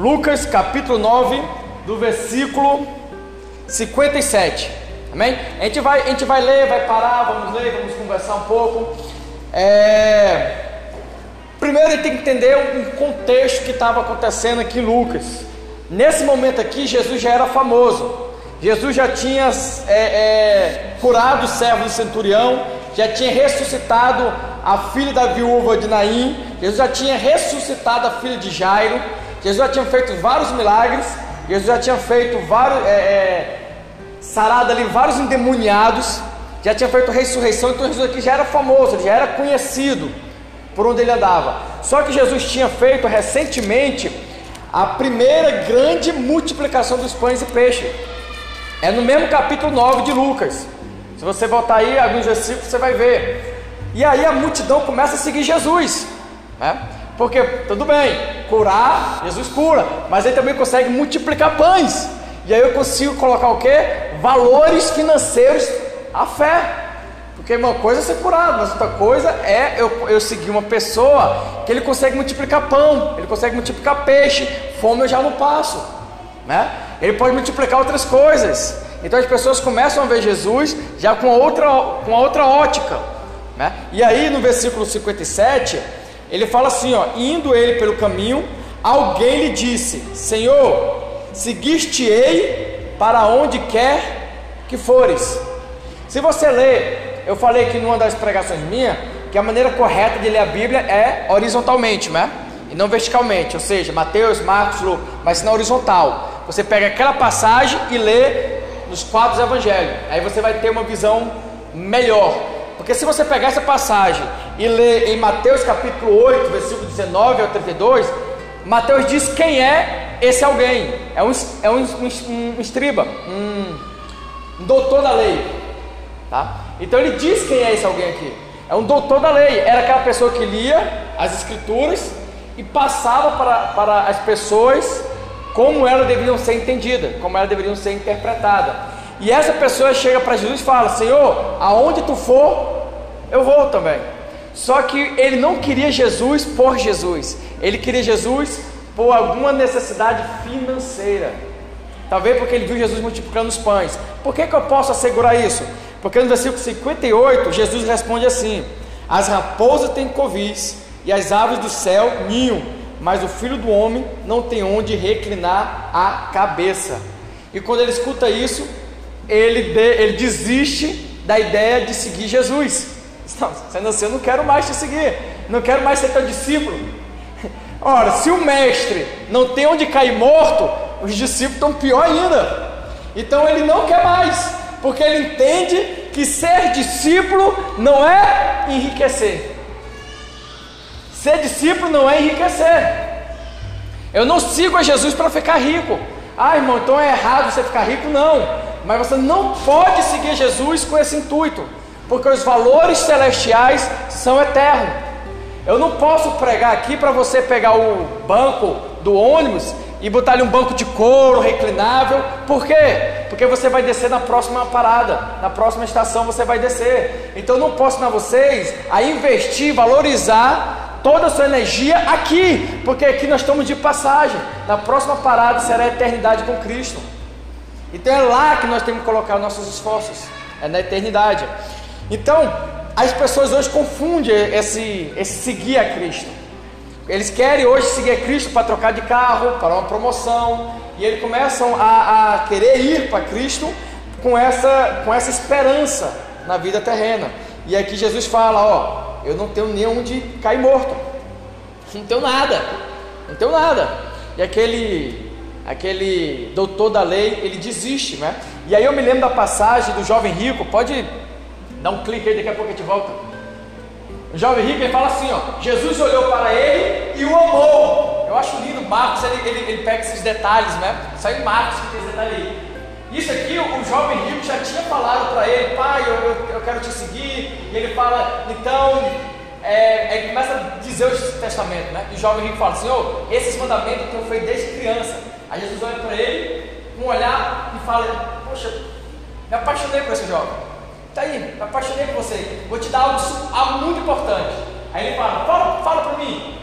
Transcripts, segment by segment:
Lucas capítulo 9, do versículo 57. Amém? A gente vai, a gente vai ler, vai parar, vamos ler, vamos conversar um pouco. É... Primeiro ele tem que entender um contexto que estava acontecendo aqui em Lucas. Nesse momento aqui, Jesus já era famoso. Jesus já tinha é, é, curado o servo do centurião, já tinha ressuscitado a filha da viúva de Naim, Jesus já tinha ressuscitado a filha de Jairo, Jesus já tinha feito vários milagres, Jesus já tinha feito vários, é, é, sarado ali vários endemoniados, já tinha feito ressurreição, então Jesus aqui já era famoso, já era conhecido por onde ele andava. Só que Jesus tinha feito recentemente a primeira grande multiplicação dos pães e peixes. É no mesmo capítulo 9 de Lucas. Se você voltar aí alguns versículos, você vai ver. E aí a multidão começa a seguir Jesus. Né? Porque, tudo bem, curar, Jesus cura, mas ele também consegue multiplicar pães. E aí eu consigo colocar o que? Valores financeiros à fé. Porque uma coisa é ser curado, mas outra coisa é eu, eu seguir uma pessoa que ele consegue multiplicar pão, ele consegue multiplicar peixe, fome eu já não passo. Né? Ele pode multiplicar outras coisas. Então as pessoas começam a ver Jesus já com outra, com outra ótica. Né? E aí no versículo 57, ele fala assim: ó, indo ele pelo caminho, alguém lhe disse: Senhor, seguiste-ei para onde quer que fores. Se você ler, eu falei aqui numa das pregações minhas que a maneira correta de ler a Bíblia é horizontalmente, né? E não verticalmente, ou seja, Mateus, Marcos, Lucas, mas na horizontal. Você pega aquela passagem e lê nos quatro evangelhos. Aí você vai ter uma visão melhor. Porque se você pegar essa passagem e ler em Mateus capítulo 8, versículo 19 ao 32, Mateus diz quem é esse alguém. É um, é um, um, um estriba, um, um doutor da lei. Tá? Então ele diz quem é esse alguém aqui. É um doutor da lei. Era aquela pessoa que lia as escrituras e passava para, para as pessoas como elas deveriam ser entendidas, como elas deveriam ser interpretadas. E essa pessoa chega para Jesus e fala: Senhor, aonde tu for, eu vou também. Só que ele não queria Jesus por Jesus, ele queria Jesus por alguma necessidade financeira. Talvez porque ele viu Jesus multiplicando os pães. Por que, que eu posso assegurar isso? Porque no versículo 58, Jesus responde assim: As raposas têm covis e as aves do céu ninham mas o filho do homem não tem onde reclinar a cabeça. E quando ele escuta isso, ele, de, ele desiste da ideia de seguir Jesus. Não, sendo assim, eu não quero mais te seguir, não quero mais ser teu discípulo. Ora, se o mestre não tem onde cair morto, os discípulos estão pior ainda. Então ele não quer mais, porque ele entende que ser discípulo não é enriquecer. Ser discípulo não é enriquecer. Eu não sigo a Jesus para ficar rico. Ah, irmão, então é errado você ficar rico? Não. Mas você não pode seguir Jesus com esse intuito, porque os valores celestiais são eternos. Eu não posso pregar aqui para você pegar o banco do ônibus e botar ali um banco de couro reclinável. Por quê? Porque você vai descer na próxima parada, na próxima estação você vai descer. Então eu não posso ensinar vocês a investir, valorizar toda a sua energia aqui, porque aqui nós estamos de passagem. Na próxima parada será a eternidade com Cristo. Então é lá que nós temos que colocar nossos esforços, é na eternidade. Então, as pessoas hoje confundem esse, esse seguir a Cristo. Eles querem hoje seguir a Cristo para trocar de carro, para uma promoção, e eles começam a, a querer ir para Cristo com essa, com essa esperança na vida terrena. E aqui Jesus fala: Ó, eu não tenho nem onde cair morto. Não tenho nada. Não tenho nada. E aquele aquele doutor da lei, ele desiste, né? E aí eu me lembro da passagem do jovem rico, pode dar um clique aí, daqui a pouco a gente volta. O jovem rico, ele fala assim, ó, Jesus olhou para ele e o amou. Eu acho lindo, Marcos, ele, ele, ele pega esses detalhes, né? Sai Marcos que tem esse detalhe aí. Isso aqui o jovem rico já tinha falado para ele, pai, eu, eu, eu, quero te seguir. E ele fala, então, é, ele começa a dizer o testamento, né? E o jovem rico fala, Senhor, esses mandamentos que eu fui desde criança. Aí Jesus olha para ele, com um olhar e fala, poxa, me apaixonei por esse jovem. Tá aí, me apaixonei por você. Vou te dar algo, algo muito importante. Aí ele fala, fala, fala para mim.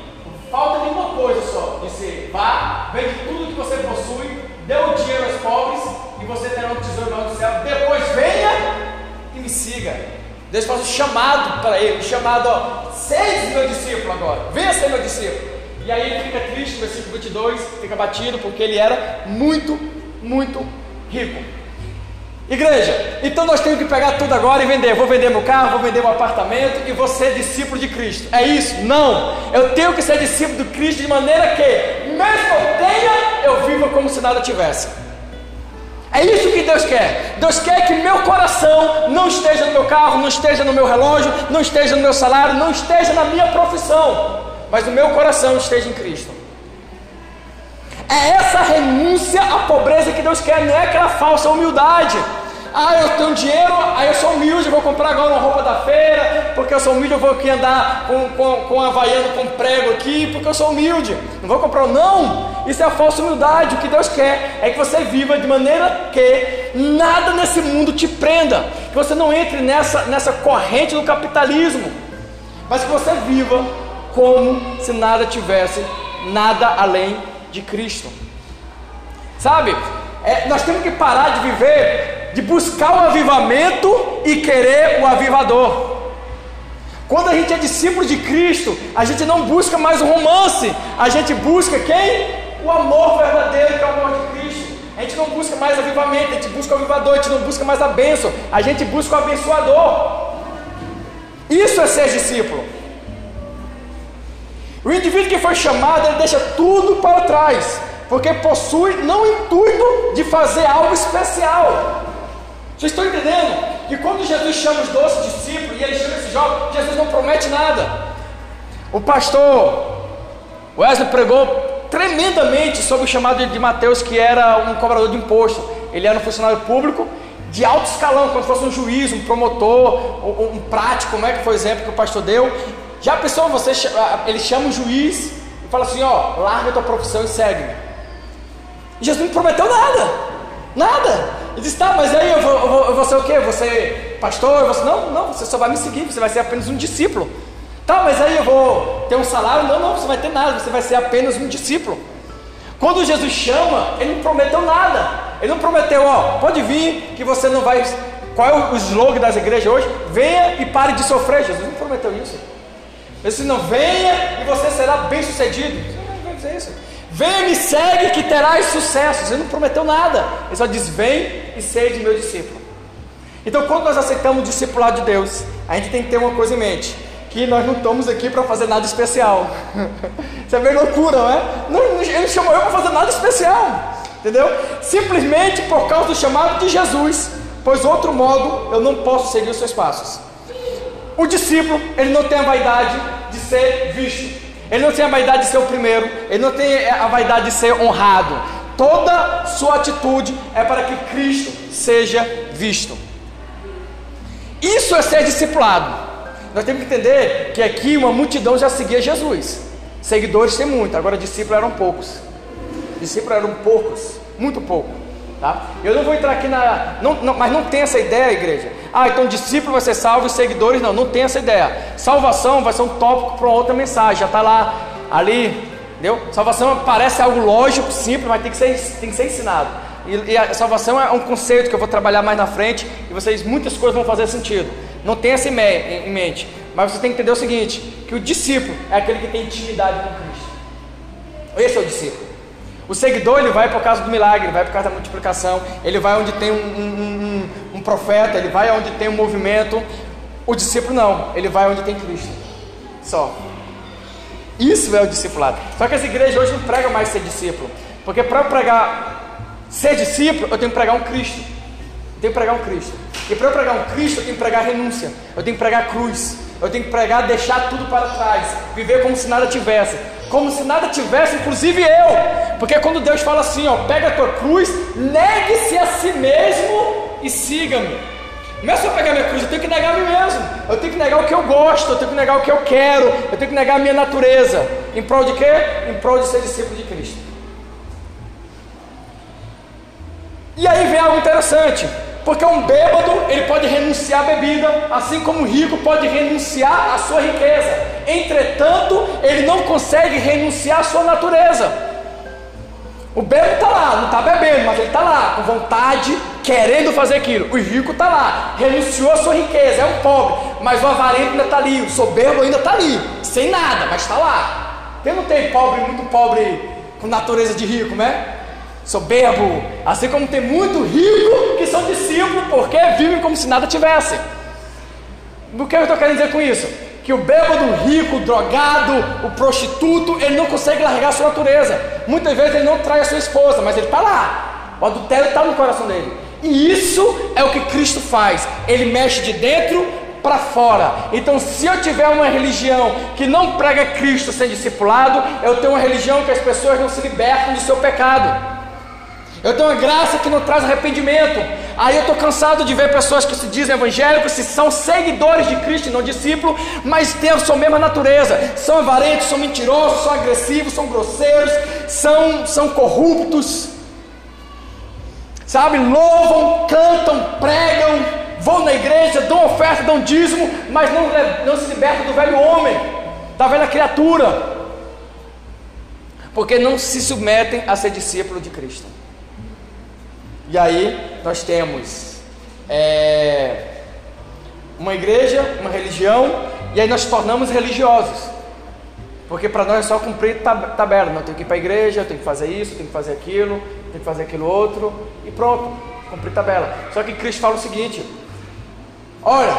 Falta de uma coisa só. Disse: vá, vende tudo que você possui, dê o dinheiro aos pobres e você terá um tesouro no céu. Depois venha e me siga. Deus faz um chamado para ele, chamado, ó, seja meu discípulo agora, venha ser meu discípulo. E aí ele fica triste, no versículo 22, fica batido, porque ele era muito, muito rico. Igreja, então nós temos que pegar tudo agora e vender. Vou vender meu carro, vou vender meu apartamento e vou ser discípulo de Cristo. É isso? Não. Eu tenho que ser discípulo de Cristo de maneira que, mesmo eu tenha, eu viva como se nada tivesse. É isso que Deus quer. Deus quer que meu coração não esteja no meu carro, não esteja no meu relógio, não esteja no meu salário, não esteja na minha profissão, mas o meu coração esteja em Cristo. É essa renúncia à pobreza que Deus quer, não é aquela falsa humildade. Ah, eu tenho dinheiro, aí eu sou humilde, vou comprar agora uma roupa da feira, porque eu sou humilde, eu vou aqui andar com, com, com havaiano com prego aqui, porque eu sou humilde. Não vou comprar, não. Isso é a falsa humildade. O que Deus quer é que você viva de maneira que nada nesse mundo te prenda, que você não entre nessa, nessa corrente do capitalismo, mas que você viva como se nada tivesse nada além de Cristo. Sabe? É, nós temos que parar de viver, de buscar o avivamento e querer o avivador. Quando a gente é discípulo de Cristo, a gente não busca mais o romance, a gente busca quem? O amor verdadeiro, que é o amor de Cristo. A gente não busca mais avivamento, a gente busca o avivador, a gente não busca mais a bênção, a gente busca o abençoador. Isso é ser discípulo. O indivíduo que foi chamado, ele deixa tudo para trás, porque possui não o intuito de fazer algo especial. Vocês estão entendendo? Que quando Jesus chama os doze discípulos e ele chama esse jovem, Jesus não promete nada. O pastor Wesley pregou tremendamente sobre o chamado de Mateus, que era um cobrador de imposto. Ele era um funcionário público de alto escalão, como se fosse um juiz, um promotor, um, prático, como é que foi o exemplo que o pastor deu. Já pensou, você, ele chama o juiz e fala assim, ó, larga a tua profissão e segue-me. Jesus não prometeu nada, nada. Ele disse, tá, mas aí eu vou, eu vou, eu vou ser o quê? Você pastor? Eu vou ser, não, não, você só vai me seguir, você vai ser apenas um discípulo. Tá, mas aí eu vou ter um salário? Não, não, você vai ter nada, você vai ser apenas um discípulo. Quando Jesus chama, ele não prometeu nada. Ele não prometeu, ó, pode vir, que você não vai. Qual é o slogan das igrejas hoje? Venha e pare de sofrer. Jesus não prometeu isso. Ele disse: não, venha e você será bem sucedido. Você não vai dizer isso. E me segue que terás sucesso. Ele não prometeu nada. Ele só diz: vem e seja meu discípulo. Então, quando nós aceitamos o discipulado de Deus, a gente tem que ter uma coisa em mente: que nós não estamos aqui para fazer nada especial. Isso é bem loucura, não é? Não, ele chamou eu para fazer nada especial. Entendeu? Simplesmente por causa do chamado de Jesus. Pois outro modo eu não posso seguir os seus passos. O discípulo, ele não tem a vaidade de ser visto. Ele não tem a vaidade de ser o primeiro. Ele não tem a vaidade de ser honrado. Toda sua atitude é para que Cristo seja visto. Isso é ser discipulado. Nós temos que entender que aqui uma multidão já seguia Jesus. Seguidores tem muito, agora discípulos eram poucos. Discípulos eram poucos, muito pouco. Tá? Eu não vou entrar aqui na. Não, não, mas não tem essa ideia, igreja. Ah, então discípulo vai ser salvo e seguidores não. Não tem essa ideia. Salvação vai ser um tópico para outra mensagem. Já está lá, ali. Entendeu? Salvação parece algo lógico, simples, mas tem que ser, tem que ser ensinado. E, e a salvação é um conceito que eu vou trabalhar mais na frente e vocês, muitas coisas vão fazer sentido. Não tem essa em mente. Mas você tem que entender o seguinte: que o discípulo é aquele que tem intimidade com Cristo. Esse é o discípulo. O seguidor ele vai por causa do milagre, vai por causa da multiplicação, ele vai onde tem um, um, um, um profeta, ele vai onde tem um movimento. O discípulo não, ele vai onde tem Cristo. Só. Isso é o discipulado. Só que as igrejas hoje não pregam mais ser discípulo. Porque para pregar ser discípulo, eu tenho que pregar um Cristo. Eu tenho que pregar um Cristo. E para pregar um Cristo, eu tenho que pregar renúncia. Eu tenho que pregar cruz. Eu tenho que pregar deixar tudo para trás. Viver como se nada tivesse como se nada tivesse, inclusive eu. Porque quando Deus fala assim, ó, pega a tua cruz, negue-se a si mesmo e siga-me. Não é só pegar minha cruz, eu tenho que negar a mim mesmo. Eu tenho que negar o que eu gosto, eu tenho que negar o que eu quero, eu tenho que negar a minha natureza. Em prol de quê? Em prol de ser discípulo de Cristo. E aí vem algo interessante, Porque um bêbado, ele pode renunciar à bebida, assim como o rico pode renunciar à sua riqueza. Entretanto, ele não consegue renunciar à sua natureza. O bêbado está lá, não está bebendo, mas ele está lá, com vontade, querendo fazer aquilo. O rico está lá, renunciou à sua riqueza, é um pobre, mas o avarento ainda está ali, o soberbo ainda está ali, sem nada, mas está lá. Quem não tem pobre, muito pobre, com natureza de rico, né? Soberbo, assim como tem muito rico que são discípulos porque vivem como se nada tivesse. O que eu estou querendo dizer com isso? Que o bêbado, rico, o drogado, o prostituto, ele não consegue largar a sua natureza. Muitas vezes ele não trai a sua esposa, mas ele está lá. O adultério está no coração dele. E isso é o que Cristo faz. Ele mexe de dentro para fora. Então, se eu tiver uma religião que não prega Cristo sem discipulado, eu tenho uma religião que as pessoas não se libertam do seu pecado. Eu tenho uma graça que não traz arrependimento. Aí eu estou cansado de ver pessoas que se dizem evangélicos, se são seguidores de Cristo e não discípulos, mas têm a sua mesma natureza. São avarentos, são mentirosos, são agressivos, são grosseiros, são, são corruptos. Sabe, louvam, cantam, pregam, vão na igreja, dão oferta, dão dízimo, mas não, não se libertam do velho homem, da velha criatura. Porque não se submetem a ser discípulo de Cristo. E aí nós temos é, uma igreja, uma religião, e aí nós tornamos religiosos. Porque para nós é só cumprir tabela. Não, tenho que ir para a igreja, tenho que fazer isso, tenho que fazer aquilo, tenho que fazer aquilo outro, e pronto, cumprir tabela. Só que Cristo fala o seguinte: olha,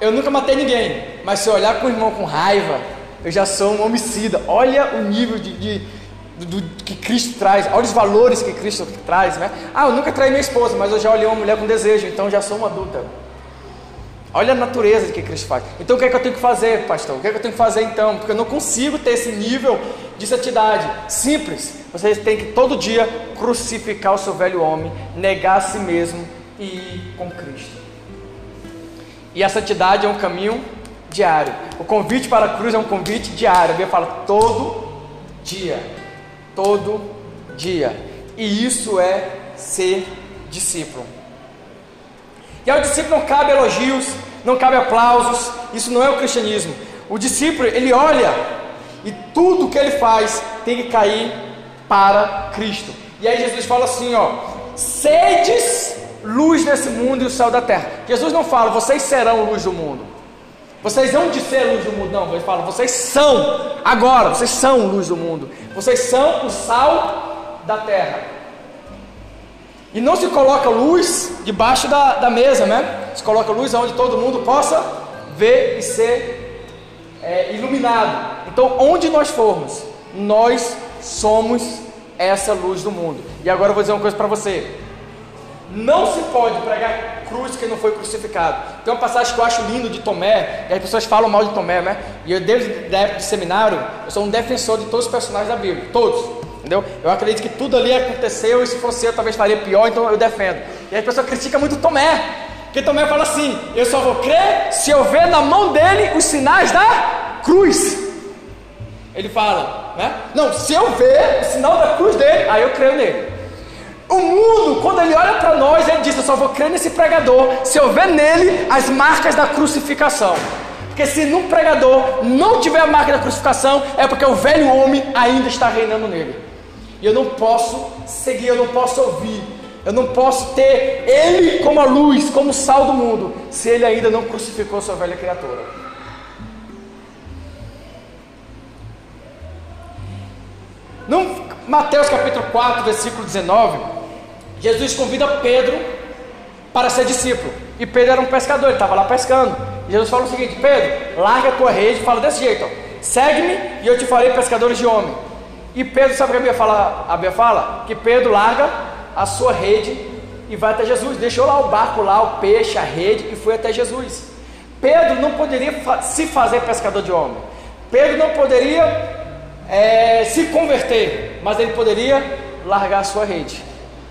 eu nunca matei ninguém, mas se eu olhar com o irmão com raiva, eu já sou um homicida. Olha o nível de, de do, do, que Cristo traz, olha os valores que Cristo traz, né? Ah, eu nunca traí minha esposa, mas eu já olhei uma mulher com desejo, então já sou uma adulta. Olha a natureza de que Cristo faz. Então o que é que eu tenho que fazer, pastor? O que é que eu tenho que fazer então? Porque eu não consigo ter esse nível de santidade. Simples. Você tem que todo dia crucificar o seu velho homem, negar a si mesmo e ir com Cristo. E a santidade é um caminho diário. O convite para a cruz é um convite diário. A Bíblia fala todo dia todo dia. E isso é ser discípulo. E ao discípulo não cabe elogios, não cabe aplausos, isso não é o cristianismo. O discípulo, ele olha e tudo que ele faz tem que cair para Cristo. E aí Jesus fala assim, ó: "Sedes luz desse mundo e o céu da terra". Jesus não fala: "Vocês serão luz do mundo". Vocês vão de ser luz do mundo, não. Ele fala: "Vocês são agora, vocês são luz do mundo". Vocês são o sal da terra. E não se coloca luz debaixo da, da mesa, né? Se coloca luz onde todo mundo possa ver e ser é, iluminado. Então, onde nós formos, nós somos essa luz do mundo. E agora eu vou dizer uma coisa para você. Não se pode pregar cruz que não foi crucificado. Tem uma passagem que eu acho lindo de Tomé, e as pessoas falam mal de Tomé, né? E eu, desde a época de seminário, eu sou um defensor de todos os personagens da Bíblia, todos, entendeu? Eu acredito que tudo ali aconteceu, e se fosse eu, talvez faria pior, então eu defendo. E as pessoas criticam muito Tomé, porque Tomé fala assim: eu só vou crer se eu ver na mão dele os sinais da cruz. Ele fala, né? Não, se eu ver o sinal da cruz dele, aí eu creio nele. O mundo, quando ele olha para nós, ele diz: Eu só vou crer nesse pregador se eu ver nele as marcas da crucificação. Porque se no pregador não tiver a marca da crucificação, é porque o velho homem ainda está reinando nele. E eu não posso seguir, eu não posso ouvir, eu não posso ter ele como a luz, como o sal do mundo, se ele ainda não crucificou sua velha criatura. No Mateus capítulo 4, versículo 19, Jesus convida Pedro para ser discípulo. E Pedro era um pescador, ele estava lá pescando. E Jesus fala o seguinte: Pedro, larga a tua rede, fala desse jeito: segue-me e eu te farei pescadores de homem. E Pedro, sabe o que a Bíblia fala? A Bíblia fala que Pedro larga a sua rede e vai até Jesus. Deixou lá o barco, lá o peixe, a rede e foi até Jesus. Pedro não poderia se fazer pescador de homem. Pedro não poderia é, se converter, mas ele poderia largar a sua rede.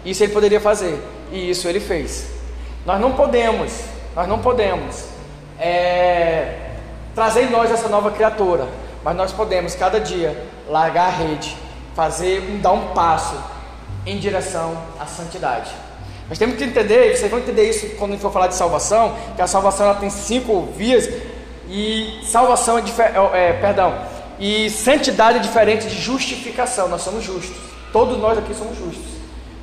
Isso ele poderia fazer, e isso ele fez. Nós não podemos, nós não podemos é, trazer em nós essa nova criatura, mas nós podemos cada dia largar a rede, fazer, dar um passo em direção à santidade. Nós temos que entender, vocês vão entender isso quando for falar de salvação, que a salvação ela tem cinco vias e salvação é, é, perdão, e santidade é diferente de justificação. Nós somos justos. Todos nós aqui somos justos.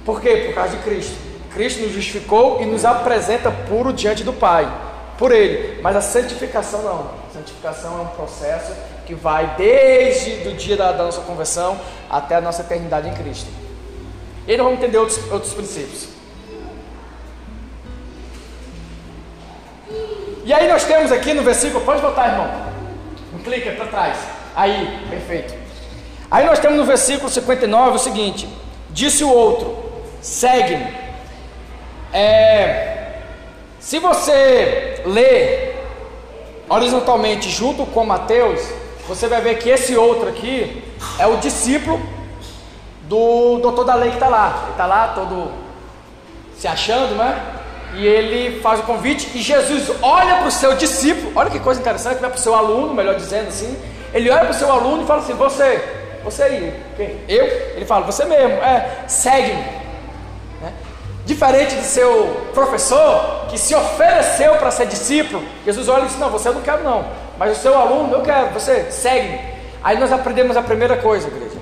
Por quê? Por causa de Cristo. Cristo nos justificou e nos apresenta puro diante do Pai, por Ele. Mas a santificação não. A santificação é um processo que vai desde o dia da, da nossa conversão até a nossa eternidade em Cristo. E aí nós vamos entender outros, outros princípios. E aí nós temos aqui no versículo, pode botar, irmão. Um clique para trás. Aí, perfeito. Aí nós temos no versículo 59 o seguinte: Disse o outro, segue-me. É, se você ler horizontalmente junto com Mateus, você vai ver que esse outro aqui é o discípulo do doutor da lei que está lá. Ele está lá todo se achando, né? E ele faz o convite e Jesus olha para o seu discípulo, olha que coisa interessante, vai para o seu aluno, melhor dizendo assim. Ele olha para o seu aluno e fala assim: Você, você aí, quem? Eu? Ele fala: Você mesmo, é, segue-me. Né? Diferente do seu professor que se ofereceu para ser discípulo, Jesus olha e diz: Não, você eu não quero, não, mas o seu aluno eu quero, você segue-me. Aí nós aprendemos a primeira coisa, igreja: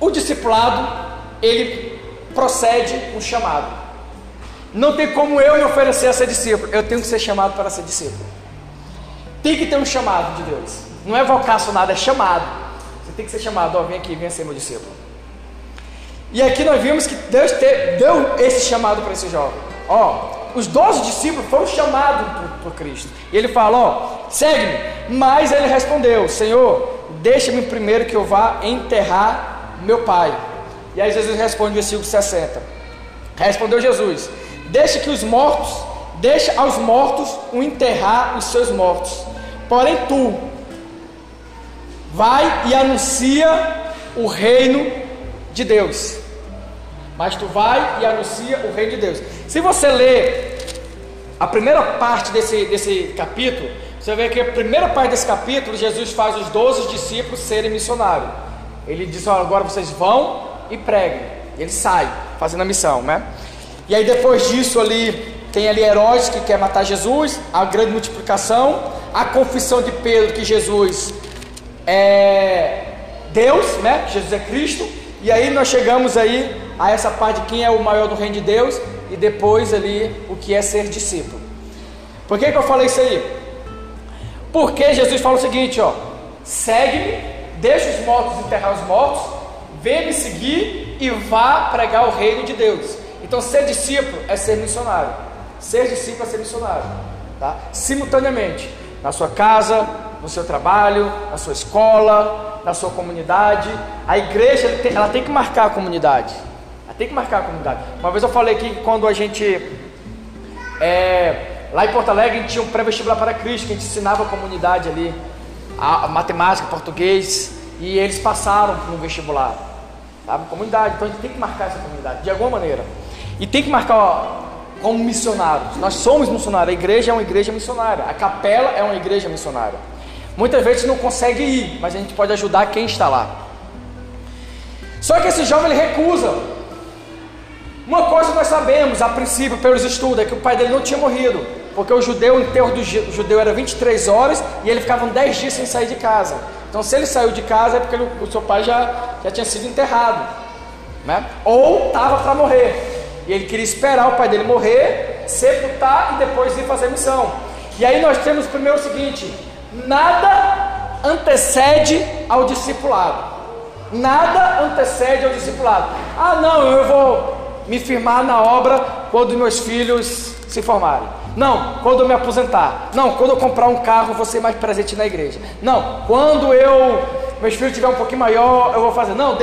o discipulado ele procede um chamado. Não tem como eu me oferecer a ser discípulo. Eu tenho que ser chamado para ser discípulo. Tem que ter um chamado de Deus. Não é vocacionado, é chamado. Você tem que ser chamado. Ó, vem aqui, vem ser meu discípulo. E aqui nós vimos que Deus te, deu esse chamado para esse jovem. Ó, os doze discípulos foram chamados por, por Cristo. E ele fala: Ó, segue-me. Mas ele respondeu: Senhor, deixa-me primeiro que eu vá enterrar meu pai. E aí Jesus responde versículo 60. Respondeu Jesus: Deixa que os mortos, deixa aos mortos o enterrar os seus mortos. Porém tu vai e anuncia o reino de Deus. Mas tu vai e anuncia o reino de Deus. Se você ler a primeira parte desse, desse capítulo, você vê que a primeira parte desse capítulo, Jesus faz os doze discípulos serem missionários. Ele diz: agora vocês vão e preguem. Ele sai fazendo a missão, né? E aí depois disso ali tem ali Herodes que quer matar Jesus, a grande multiplicação, a confissão de Pedro que Jesus é Deus, né? Jesus é Cristo. E aí nós chegamos aí a essa parte de quem é o maior do reino de Deus e depois ali o que é ser discípulo. Por que, que eu falei isso aí? Porque Jesus fala o seguinte, ó: segue-me, deixa os mortos enterrar os mortos, vem me seguir e vá pregar o reino de Deus. Então, ser discípulo é ser missionário. Ser discípulo é ser missionário. Tá? Simultaneamente, na sua casa, no seu trabalho, na sua escola, na sua comunidade. A igreja ela tem, que marcar a comunidade. Ela tem que marcar a comunidade. Uma vez eu falei que quando a gente. É, lá em Porto Alegre, a gente tinha um pré-vestibular para Cristo, que a gente ensinava a comunidade ali, a, a matemática, português, e eles passaram no vestibular. Tá? Comunidade, então a gente tem que marcar essa comunidade, de alguma maneira. E tem que marcar ó, como missionários. Nós somos missionários. A igreja é uma igreja missionária. A capela é uma igreja missionária. Muitas vezes não consegue ir, mas a gente pode ajudar quem está lá. Só que esse jovem ele recusa. Uma coisa nós sabemos, a princípio, pelos estudos, é que o pai dele não tinha morrido. Porque o judeu, o enterro do judeu era 23 horas e ele ficava 10 dias sem sair de casa. Então, se ele saiu de casa é porque ele, o seu pai já, já tinha sido enterrado. Né? Ou estava para morrer. E ele queria esperar o pai dele morrer, sepultar e depois ir fazer missão. E aí nós temos primeiro o seguinte: nada antecede ao discipulado. Nada antecede ao discipulado. Ah, não, eu vou me firmar na obra quando meus filhos se formarem. Não, quando eu me aposentar. Não, quando eu comprar um carro, vou ser mais presente na igreja. Não, quando eu meus filhos tiver um pouquinho maior, eu vou fazer. Não,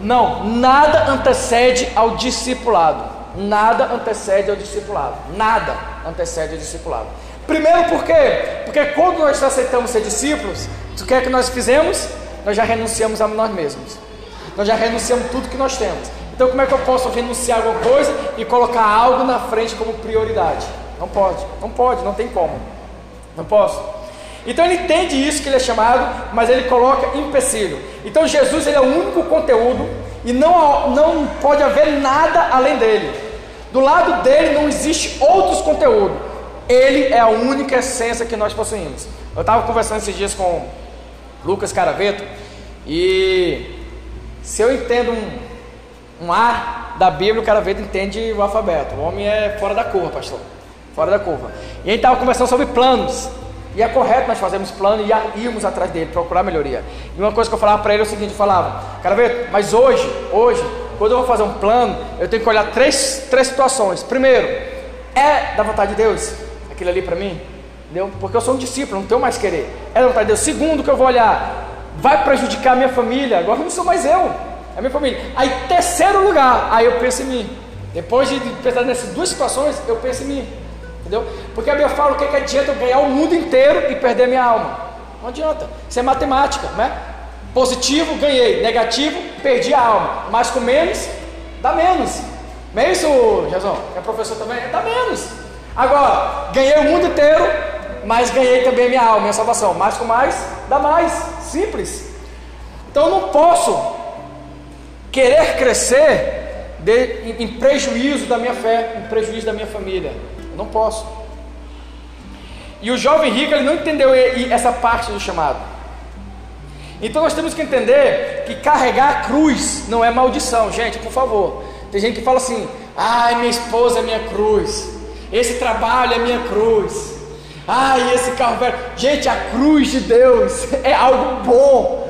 não, nada antecede ao discipulado nada antecede ao discipulado. Nada antecede ao discipulado. Primeiro por quê? Porque quando nós aceitamos ser discípulos, o que é que nós fizemos? Nós já renunciamos a nós mesmos. Nós já renunciamos tudo que nós temos. Então como é que eu posso renunciar a alguma coisa e colocar algo na frente como prioridade? Não pode, não pode, não tem como. Não posso. Então ele entende isso que ele é chamado, mas ele coloca empecilho. Então Jesus ele é o único conteúdo e não, não pode haver nada além dele. Do lado dele não existe outros conteúdos. Ele é a única essência que nós possuímos. Eu estava conversando esses dias com Lucas Caraveto e se eu entendo um, um A da Bíblia, o Caraveto entende o alfabeto. O homem é fora da curva, pastor. Fora da curva. E a gente estava conversando sobre planos. E é correto nós fazermos plano e irmos atrás dele, procurar melhoria. E uma coisa que eu falava para ele é o seguinte, eu falava, Caraveto, mas hoje, hoje, quando eu vou fazer um plano, eu tenho que olhar três, três situações. Primeiro, é da vontade de Deus aquilo ali para mim? Entendeu? Porque eu sou um discípulo, não tenho mais querer. É da vontade de Deus. Segundo, que eu vou olhar, vai prejudicar a minha família. Agora não sou mais eu, é a minha família. Aí, terceiro lugar, aí eu penso em mim. Depois de pensar nessas duas situações, eu penso em mim. Entendeu? Porque a Bíblia fala o que, que adianta eu ganhar o mundo inteiro e perder minha alma. Não adianta. Isso é matemática, né? Positivo, ganhei. Negativo, perdi a alma. Mas com menos, dá menos. Não é isso, Jesus? É professor também? Dá menos. Agora, ganhei o mundo inteiro, mas ganhei também minha alma, minha salvação. Mais com mais, dá mais. Simples. Então eu não posso querer crescer de, em, em prejuízo da minha fé, em prejuízo da minha família. Eu não posso. E o jovem rico ele não entendeu essa parte do chamado. Então nós temos que entender que carregar a cruz não é maldição, gente, por favor. Tem gente que fala assim: ai, minha esposa é minha cruz, esse trabalho é minha cruz, ai, esse carro velho. Gente, a cruz de Deus é algo bom,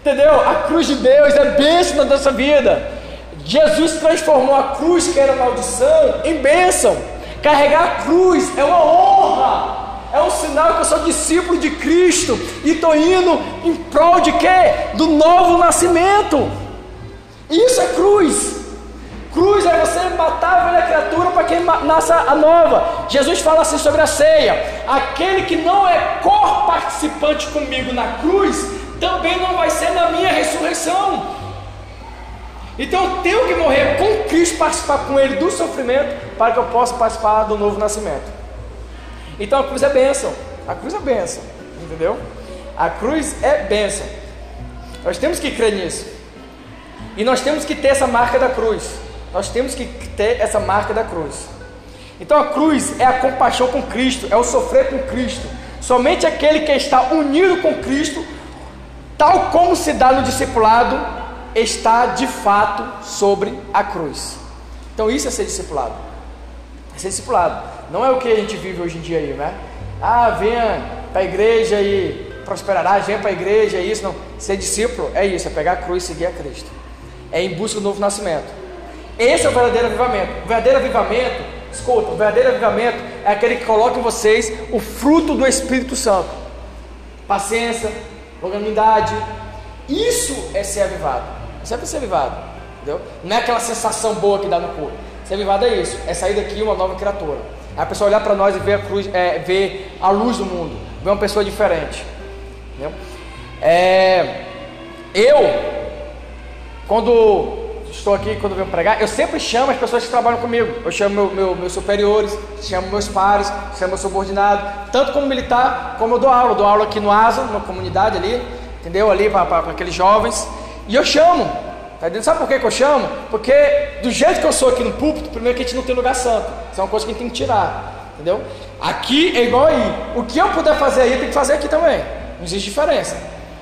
entendeu? A cruz de Deus é bênção na nossa vida. Jesus transformou a cruz que era maldição em bênção. Carregar a cruz é uma honra. É um sinal que eu sou discípulo de Cristo e estou indo em prol de quê? Do novo nascimento. Isso é cruz. Cruz é você matar a velha criatura para que nasça a nova. Jesus fala assim sobre a ceia: aquele que não é cor-participante comigo na cruz, também não vai ser na minha ressurreição. Então eu tenho que morrer com Cristo, participar com Ele do sofrimento, para que eu possa participar do novo nascimento. Então a cruz é bênção. A cruz é bênção. Entendeu? A cruz é bênção. Nós temos que crer nisso. E nós temos que ter essa marca da cruz. Nós temos que ter essa marca da cruz. Então a cruz é a compaixão com Cristo, é o sofrer com Cristo. Somente aquele que está unido com Cristo, tal como se dá no discipulado, está de fato sobre a cruz. Então isso é ser discipulado. É ser discipulado. Não é o que a gente vive hoje em dia aí, né? Ah, venha para a igreja e prosperará, venha para a igreja, é isso. Não. Ser discípulo é isso, é pegar a cruz e seguir a Cristo. É em busca do novo nascimento. Esse é o verdadeiro avivamento. O verdadeiro avivamento, escuta, o verdadeiro avivamento é aquele que coloca em vocês o fruto do Espírito Santo. Paciência, longanimidade. Isso é ser avivado. Sempre ser avivado, entendeu? Não é aquela sensação boa que dá no corpo. Ser avivado é isso, é sair daqui uma nova criatura. É a pessoa olhar para nós e ver a, cruz, é, ver a luz do mundo, ver uma pessoa diferente. Entendeu? É, eu, quando estou aqui, quando venho pregar, eu sempre chamo as pessoas que trabalham comigo. Eu chamo meu, meu, meus superiores, chamo meus pares, chamo meu subordinado, tanto como militar, como eu dou aula. Eu dou aula aqui no ASA, numa comunidade ali, entendeu? Ali para aqueles jovens. E eu chamo. Tá? Sabe por que, que eu chamo? Porque do jeito que eu sou aqui no púlpito, primeiro que a gente não tem lugar santo. Isso é uma coisa que a gente tem que tirar. Entendeu? Aqui é igual aí. O que eu puder fazer aí, tenho que fazer aqui também. Não existe diferença.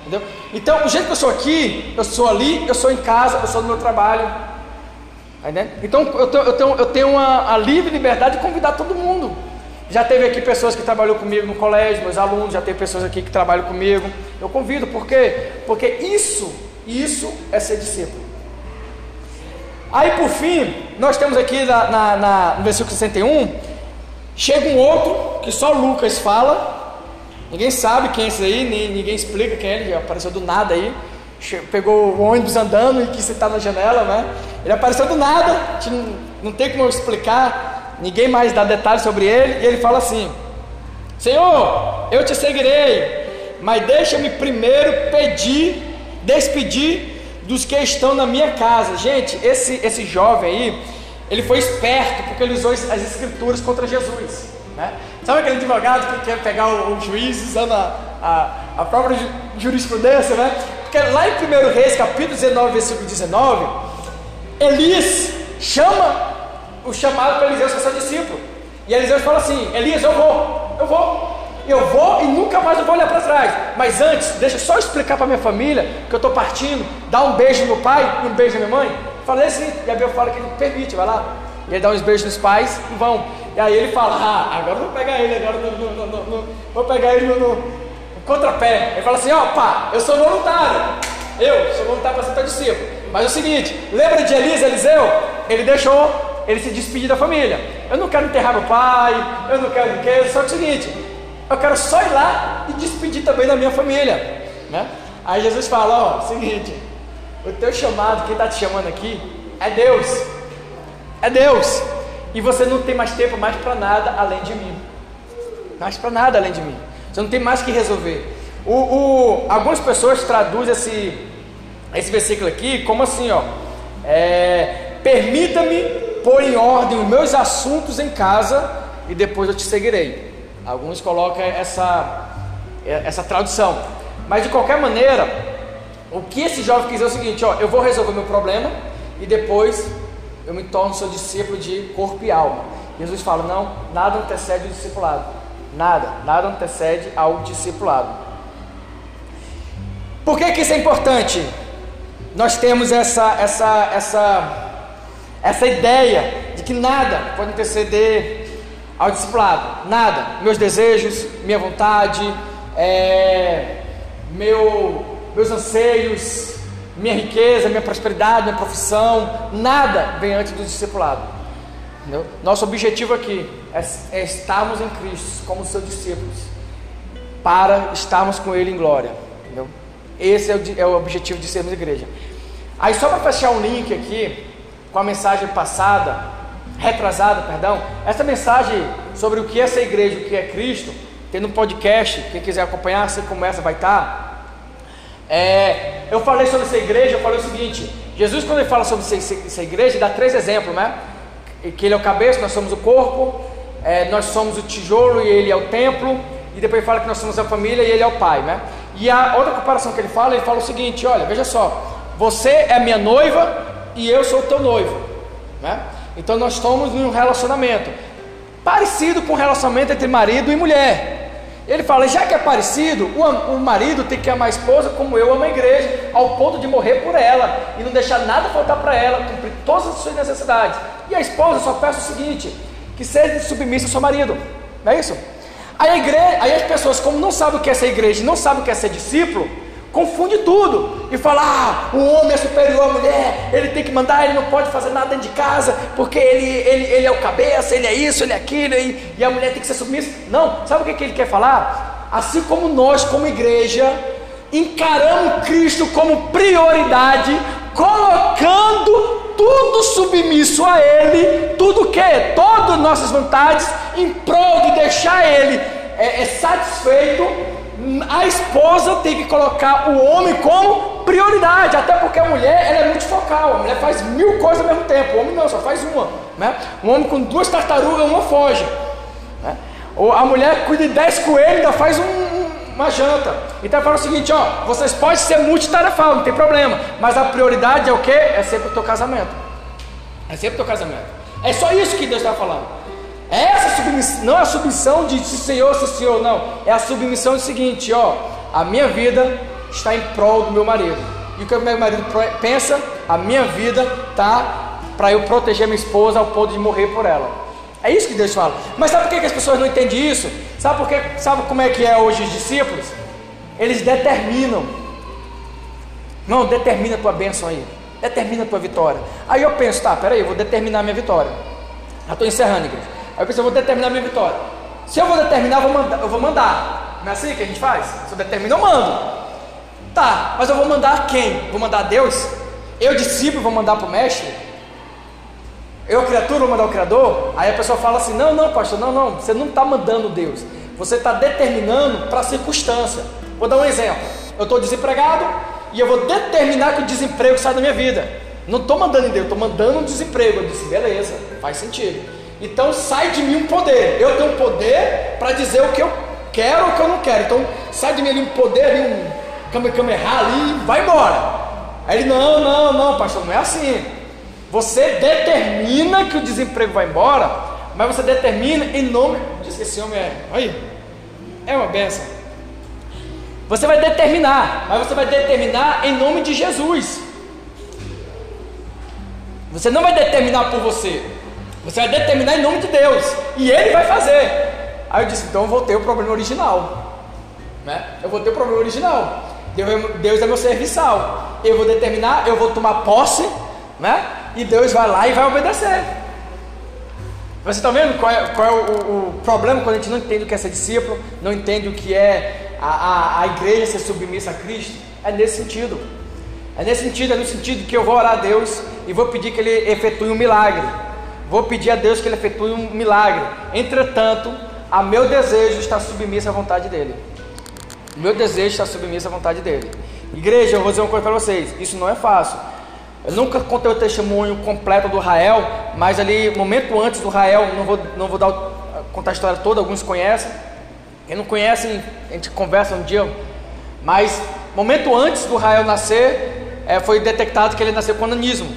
Entendeu? Então, o jeito que eu sou aqui, eu sou ali, eu sou em casa, eu sou no meu trabalho. Tá? Então, eu tenho, eu tenho, eu tenho uma, a livre liberdade de convidar todo mundo. Já teve aqui pessoas que trabalhou comigo no colégio, meus alunos, já teve pessoas aqui que trabalham comigo. Eu convido, por quê? Porque isso isso é ser discípulo. Aí por fim, nós temos aqui na, na, na, no versículo 61, chega um outro que só Lucas fala, ninguém sabe quem é esse aí, nem, ninguém explica quem é, ele apareceu do nada aí, pegou o ônibus andando e quis estar na janela, né? Ele apareceu do nada, não, tem como explicar, ninguém mais dá detalhes sobre ele, e ele fala assim: Senhor, eu te seguirei, mas deixa-me primeiro pedir despedir dos que estão na minha casa. Gente, esse, esse jovem aí, ele foi esperto porque ele usou as escrituras contra Jesus. Né? Sabe aquele advogado que quer pegar o, o juiz usando a, a, a própria jurisprudência, né? Porque lá em 1 Reis, capítulo 19, versículo 19, Elias chama o chamado para Eliseu ser seu discípulo. E Eliseu fala assim: Elias, eu vou, eu vou, eu vou e nunca mais eu vou olhar para trás. Mas antes, deixa eu só explicar para minha família que eu estou partindo, dá um beijo no meu pai e um beijo na minha mãe. Falei assim, e a Bíblia fala que ele permite, vai lá. E ele dá uns beijos nos pais e vão. E aí ele fala: Ah, agora vou pegar ele, agora no, no, no, vou pegar ele no, contrapé. Ele fala assim: Ó, oh, eu sou voluntário. Eu sou voluntário para ser teu discípulo. Mas é o seguinte: lembra de Elias, Eliseu? Ele deixou ele se despedir da família. Eu não quero enterrar meu pai, eu não quero, quero só que é o seguinte: eu quero só ir lá e despedir também da minha família. Né? Aí Jesus fala: Ó, seguinte, o teu chamado, quem está te chamando aqui, é Deus. É Deus. E você não tem mais tempo mais para nada além de mim. Mais para nada além de mim. Você não tem mais que resolver. O, o, algumas pessoas traduzem esse, esse versículo aqui como assim, ó. É, Permita-me pôr em ordem os meus assuntos em casa e depois eu te seguirei. Alguns colocam essa, essa tradução. Mas de qualquer maneira, o que esse jovem quis dizer é o seguinte: ó, eu vou resolver meu problema e depois eu me torno seu discípulo de corpo e alma. Jesus fala: não, nada antecede o discipulado. Nada, nada antecede ao discipulado. Por que, que isso é importante? Nós temos essa, essa, essa, essa ideia de que nada pode anteceder ao discipulado. Nada. Meus desejos, minha vontade, é, meu, meus anseios, minha riqueza, minha prosperidade, minha profissão, nada vem antes do discipulado. Entendeu? Nosso objetivo aqui é, é estarmos em Cristo como seus discípulos, para estarmos com Ele em glória. Entendeu? Esse é o, é o objetivo de sermos igreja. Aí só para fechar um link aqui com a mensagem passada, retrasada, perdão, essa mensagem sobre o que é essa igreja, o que é Cristo, tem no podcast, quem quiser acompanhar, assim começa, vai estar. É, eu falei sobre essa igreja, eu falei o seguinte: Jesus, quando ele fala sobre essa igreja, dá três exemplos, né? Que ele é o cabeça, nós somos o corpo, é, nós somos o tijolo e ele é o templo, e depois ele fala que nós somos a família e ele é o pai, né? E a outra comparação que ele fala, ele fala o seguinte: olha, veja só, você é minha noiva e eu sou o teu noivo, né? Então nós estamos em um relacionamento parecido com o relacionamento entre marido e mulher. Ele fala: já que é parecido, o, marido tem que amar a esposa como eu amo a igreja, ao ponto de morrer por ela e não deixar nada faltar para ela, cumprir todas as suas necessidades. E a esposa só peça o seguinte: que seja submissa ao seu marido, não é isso? Aí, igreja, aí as pessoas, como não sabem o que é ser igreja, não sabem o que é ser discípulo, confunde tudo e fala: ah, o homem é superior à mulher, ele tem que mandar, ele não pode fazer nada dentro de casa, porque ele, ele, ele é o cabeça, ele é isso, ele é aquilo, e, e a mulher tem que ser submissa. Não, sabe o que, que ele quer falar? Assim como nós, como igreja, encaramos Cristo como prioridade, colocando tudo submisso a Ele, tudo que? Todas nossas vontades, em prol de deixar Ele é, é satisfeito a esposa tem que colocar o homem como prioridade, até porque a mulher ela é multifocal, a mulher faz mil coisas ao mesmo tempo, o homem não, só faz uma. Né? Um homem com duas tartarugas, uma foge. Né? Ou a mulher cuida de dez coelhos, ainda faz um, uma janta. Então fala o seguinte: ó, vocês podem ser multitarefal, não tem problema, mas a prioridade é o que? É sempre o teu casamento. É sempre o teu casamento. É só isso que Deus está falando. Essa submissão, não é a submissão de se Senhor, se Senhor, não. É a submissão do seguinte, ó. A minha vida está em prol do meu marido. E o que o meu marido pensa? A minha vida está para eu proteger minha esposa ao ponto de morrer por ela. É isso que Deus fala. Mas sabe por que as pessoas não entendem isso? Sabe por que, sabe como é que é hoje os discípulos? Eles determinam. Não, determina a tua bênção aí. Determina a tua vitória. Aí eu penso, tá, peraí, eu vou determinar a minha vitória. Já estou encerrando, igreja. Aí eu pensei, eu vou determinar minha vitória. Se eu vou determinar, eu vou mandar. Eu vou mandar. Não é assim que a gente faz? Se eu determino, eu mando. Tá, mas eu vou mandar quem? Vou mandar Deus? Eu, discípulo, vou mandar para o mestre? Eu, criatura, vou mandar o Criador? Aí a pessoa fala assim: não, não, pastor, não, não, você não está mandando Deus. Você está determinando para a circunstância. Vou dar um exemplo. Eu estou desempregado e eu vou determinar que o desemprego sai da minha vida. Não estou mandando em Deus, estou mandando um desemprego. Eu disse, beleza, faz sentido. Então sai de mim um poder. Eu tenho um poder para dizer o que eu quero ou o que eu não quero. Então sai de mim ali um poder, ali um kamehameha ali e vai embora. Aí ele, não, não, não, pastor, não é assim. Você determina que o desemprego vai embora, mas você determina em nome. Diz que esse homem é. Olha, é uma benção. Você vai determinar, mas você vai determinar em nome de Jesus. Você não vai determinar por você, você vai determinar em nome de Deus, e Ele vai fazer. Aí eu disse: então eu vou ter o problema original, né? Eu vou ter o problema original. Deus é meu serviçal. Eu vou determinar, eu vou tomar posse, né? E Deus vai lá e vai obedecer. Você está vendo qual é, qual é o, o, problema quando a gente não entende o que é ser discípulo, não entende o que é a, a, a igreja ser submissa a Cristo? É nesse sentido. É nesse sentido, é no sentido que eu vou orar a Deus e vou pedir que Ele efetue um milagre. Vou pedir a Deus que Ele efetue um milagre. Entretanto, a meu desejo está submisso à vontade dEle. Meu desejo está submisso à vontade dEle. Igreja, eu vou dizer uma coisa para vocês: isso não é fácil. Eu nunca contei o testemunho completo do Rael, mas ali, momento antes do Rael, não vou, não vou dar, contar a história toda, alguns conhecem. Quem não conhece, a gente conversa um dia. Mas, momento antes do Rael nascer, é, foi detectado que ele nasceu com ananismo.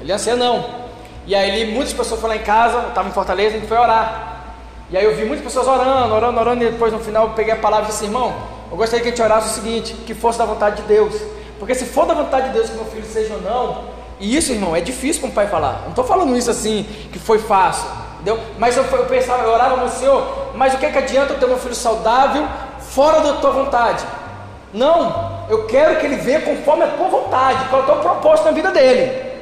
Ele é não. E aí, muitas pessoas foram lá em casa, eu estava em Fortaleza, a gente foi orar. E aí, eu vi muitas pessoas orando, orando, orando, e depois, no final, eu peguei a palavra e disse: irmão, eu gostaria que a gente orasse o seguinte: que fosse da vontade de Deus. Porque se for da vontade de Deus que meu filho seja ou não, e isso, irmão, é difícil para um pai falar. Não estou falando isso assim, que foi fácil. Entendeu? Mas eu, eu pensava, eu orava no Senhor, mas o que, é que adianta eu ter meu filho saudável fora da tua vontade? Não, eu quero que ele venha conforme a tua vontade, qual é o teu propósito na vida dele.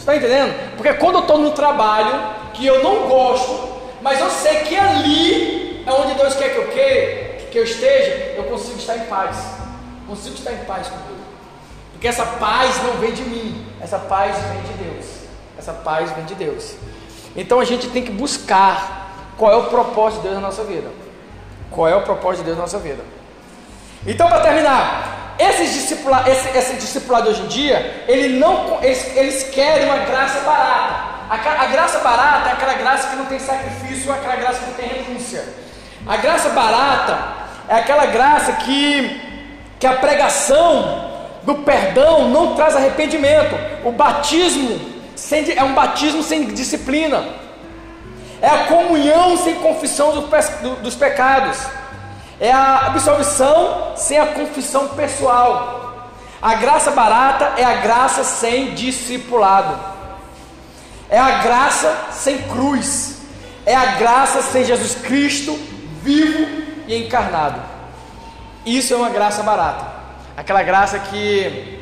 Está entendendo? Porque quando eu estou no trabalho que eu não gosto, mas eu sei que ali é onde Deus quer que eu, que, que eu esteja, eu consigo estar em paz. Consigo estar em paz com Deus. Porque essa paz não vem de mim, essa paz vem de Deus. Essa paz vem de Deus. Então a gente tem que buscar qual é o propósito de Deus na nossa vida. Qual é o propósito de Deus na nossa vida? Então, para terminar, esses discipula, esse, esse discipulado hoje em dia, ele não, eles, eles querem uma graça barata. A, a, graça barata é aquela graça que não tem sacrifício, é aquela graça que não tem renúncia. A graça barata é aquela graça que, que a pregação do perdão não traz arrependimento. O batismo sem, é um batismo sem disciplina. É a comunhão sem confissão do, do, dos pecados. É a absolvição sem a confissão pessoal. A graça barata é a graça sem discipulado. É a graça sem cruz. É a graça sem Jesus Cristo vivo e encarnado. Isso é uma graça barata. Aquela graça que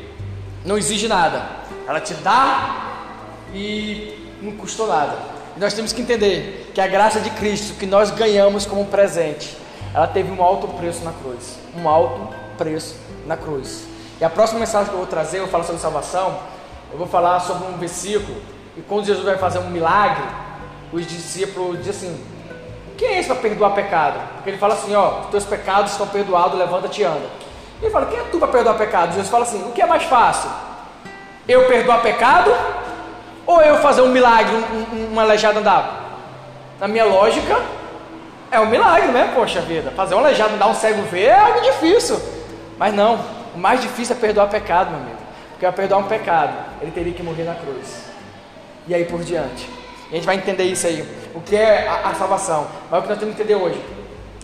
não exige nada, ela te dá e não custou nada. Nós temos que entender que a graça de Cristo que nós ganhamos como presente, ela teve um alto preço na cruz. Um alto preço na cruz. E a próxima mensagem que eu vou trazer, eu vou falar sobre salvação, eu vou falar sobre um versículo, e quando Jesus vai fazer um milagre, os discípulos dizem assim: quem é esse para perdoar pecado? Porque ele fala assim: ó, teus pecados estão perdoados, levanta-te e anda. Ele fala: Quem é tu para perdoar pecado? Jesus fala assim: O que é mais fácil? Eu perdoar pecado ou eu fazer um milagre, um, um, um aleijado andar? Na minha lógica, é um milagre, né? Poxa vida, fazer um aleijado andar, um cego ver é algo difícil. Mas não, o mais difícil é perdoar pecado, meu amigo. Porque para perdoar um pecado, ele teria que morrer na cruz. E aí por diante. E a gente vai entender isso aí. O que é a, a salvação? Mas o que nós temos que entender hoje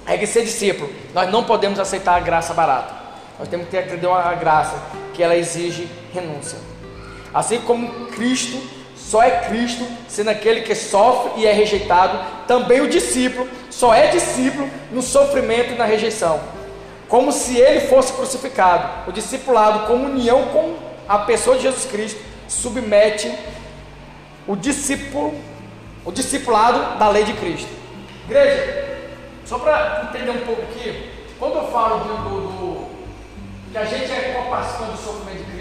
é que ser discípulo, nós não podemos aceitar a graça barata. Nós temos que entender uma graça que ela exige renúncia. Assim como Cristo só é Cristo, sendo aquele que sofre e é rejeitado, também o discípulo só é discípulo no sofrimento e na rejeição. Como se ele fosse crucificado. O discipulado, como união com a pessoa de Jesus Cristo, submete o discípulo, o discipulado da lei de Cristo. Igreja, só para entender um pouco aqui, quando eu falo do, do, do que a gente é co-participante do sofrimento de Cristo,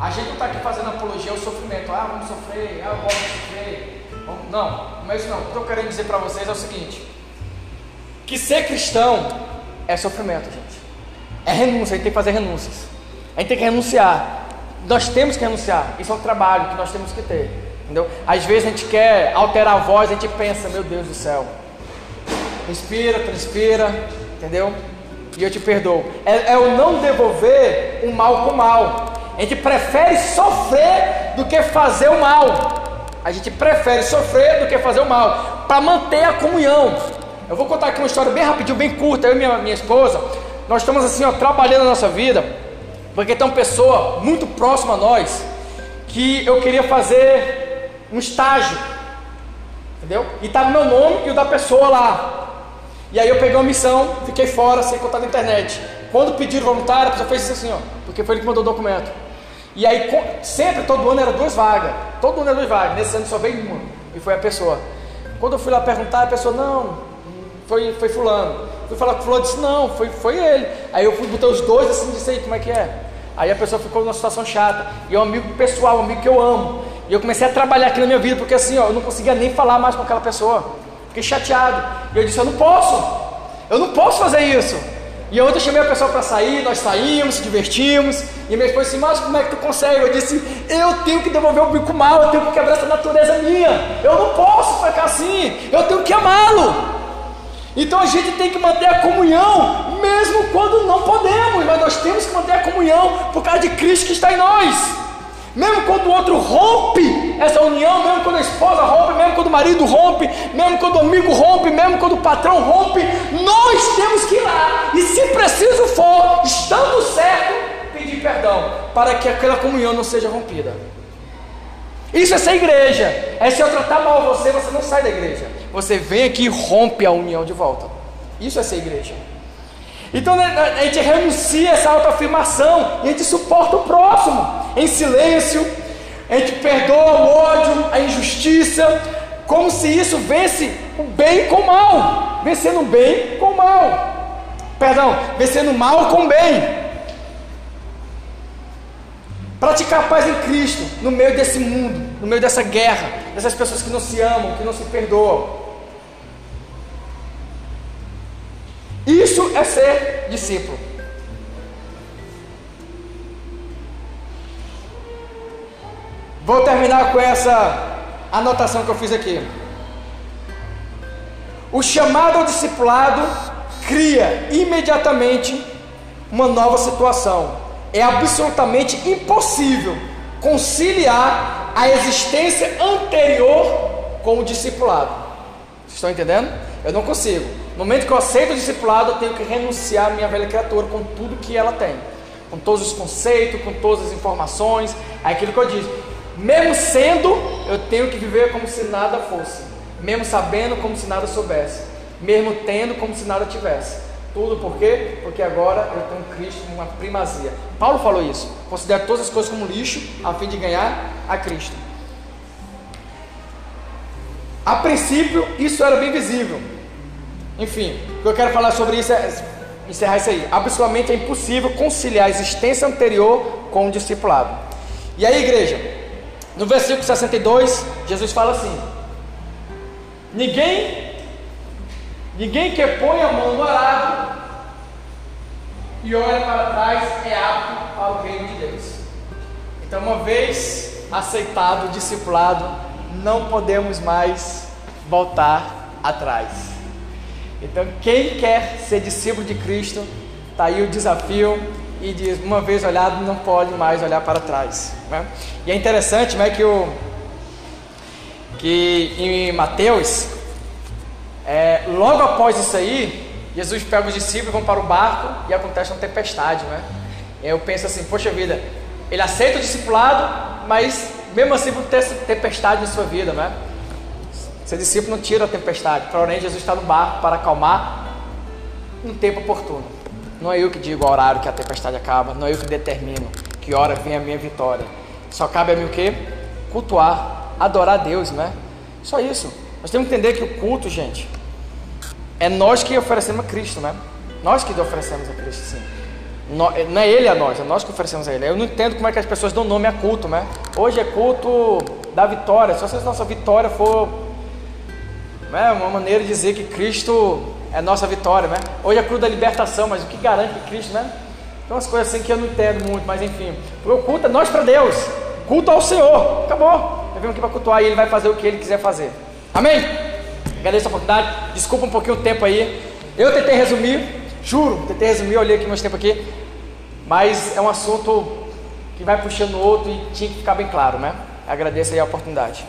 a gente não está aqui fazendo apologia ao sofrimento. Ah, vamos sofrer, ah, vamos sofrer. Não, não é isso não. O que eu querendo dizer para vocês é o seguinte: que ser cristão é sofrimento, gente. É renúncia, a gente tem que fazer renúncias. A gente tem que renunciar. Nós temos que renunciar. Isso é um trabalho que nós temos que ter. Entendeu? Às vezes a gente quer alterar a voz, a gente pensa, meu Deus do céu. Respira, transpira, entendeu? e eu te perdoo. É, é o não devolver o mal com o mal. A gente prefere sofrer do que fazer o mal. A gente prefere sofrer do que fazer o mal, para manter a comunhão. Eu vou contar aqui uma história bem rapidinho, bem curta. Eu e minha, minha esposa, nós estamos assim, ó, trabalhando na nossa vida, porque tem uma pessoa muito próxima a nós que eu queria fazer um estágio, entendeu? E estava meu nome e o da pessoa lá. E aí eu peguei uma missão, fiquei fora, sem contar na internet. Quando pediram voluntário, a pessoa fez isso assim, ó, porque foi ele que mandou o documento. E aí, sempre, todo ano era duas vagas. Todo ano era duas vagas. Nesse ano só veio uma. E foi a pessoa. Quando eu fui lá perguntar, a pessoa, não, foi, foi fulano. Fui falar com o fulano, disse, não, foi, foi ele. Aí eu fui botar os dois assim, disse aí, como é que é? Aí a pessoa ficou numa situação chata. E é um amigo pessoal, um amigo que eu amo. E eu comecei a trabalhar aqui na minha vida, porque assim, ó, eu não conseguia nem falar mais com aquela pessoa. Fiquei chateado. E eu disse, eu não posso. Eu não posso fazer isso. E ontem eu chamei a pessoa para sair, nós saímos, se divertimos. E minha esposa disse, mas como é que tu consegue? Eu disse, eu tenho que devolver o bico mal, eu tenho que quebrar essa natureza minha. Eu não posso ficar assim, eu tenho que amá-lo. Então a gente tem que manter a comunhão, mesmo quando não podemos, mas nós temos que manter a comunhão por causa de Cristo que está em nós. Mesmo quando o outro rompe essa união, mesmo quando a esposa rompe, mesmo quando o marido rompe, mesmo quando o amigo rompe, mesmo quando o patrão rompe, nós temos que ir lá e, se preciso for, estando certo, pedir perdão para que aquela comunhão não seja rompida. Isso é ser igreja. É se eu tratar mal você, você não sai da igreja. Você vem aqui e rompe a união de volta. Isso é ser igreja. Então né, a gente renuncia essa autoafirmação e a gente suporta o próximo em silêncio, a gente perdoa o ódio, a injustiça, como se isso vence o bem com o mal, vencendo o bem com o mal, perdão, vencendo o mal com o bem. Praticar a paz em Cristo, no meio desse mundo, no meio dessa guerra, dessas pessoas que não se amam, que não se perdoam. Isso é ser discípulo. Vou terminar com essa anotação que eu fiz aqui. O chamado ao discipulado cria imediatamente uma nova situação. É absolutamente impossível conciliar a existência anterior com o discipulado. Vocês estão entendendo? Eu não consigo. No momento que eu aceito o discipulado, eu tenho que renunciar à minha velha criatura com tudo que ela tem, com todos os conceitos, com todas as informações. É aquilo que eu disse. Mesmo sendo, eu tenho que viver como se nada fosse. Mesmo sabendo, como se nada soubesse. Mesmo tendo, como se nada tivesse. Tudo por quê? Porque agora eu tenho Cristo uma primazia. Paulo falou isso. Considera todas as coisas como lixo a fim de ganhar a Cristo. A princípio, isso era bem visível. Enfim, o que eu quero falar sobre isso é encerrar isso aí. Absolutamente é impossível conciliar a existência anterior com o discipulado. E aí, igreja, no versículo 62, Jesus fala assim: Ninguém, ninguém que põe a mão no arado e olha para trás é apto para o reino de Deus. Então, uma vez aceitado o discipulado, não podemos mais voltar atrás. Então, quem quer ser discípulo de Cristo, está aí o desafio e diz, uma vez olhado, não pode mais olhar para trás. Né? E é interessante né, que, o, que em Mateus, é, logo após isso aí, Jesus pega os discípulos, vão para o barco e acontece uma tempestade. Né? E eu penso assim, poxa vida, ele aceita o discipulado, mas mesmo assim vai ter tempestade na sua vida. Né? Ser discípulo não tira a tempestade, porém Jesus está no barco para acalmar um tempo oportuno. Não é eu que digo o horário que a tempestade acaba, não é eu que determino que hora vem a minha vitória. Só cabe a mim o quê? Cultuar, adorar a Deus, né? Só isso. Nós temos que entender que o culto, gente, é nós que oferecemos a Cristo, né? Nós que oferecemos a Cristo, sim. Não é Ele a nós, é nós que oferecemos a Ele. Eu não entendo como é que as pessoas dão nome a culto, né? Hoje é culto da vitória. Se a nossa vitória for né, uma maneira de dizer que Cristo é nossa vitória, né? Hoje é a cruz da libertação, mas o que garante que Cristo, né? Tem umas coisas assim que eu não entendo muito, mas enfim. O culto é nós para Deus, culto ao Senhor, acabou. Nós vimos aqui para cultuar e Ele vai fazer o que Ele quiser fazer. Amém? Agradeço a oportunidade, desculpa um pouquinho o tempo aí. Eu tentei resumir, juro, tentei resumir, olhei aqui meus tempo aqui, mas é um assunto que vai puxando o outro e tinha que ficar bem claro, né? Agradeço aí a oportunidade.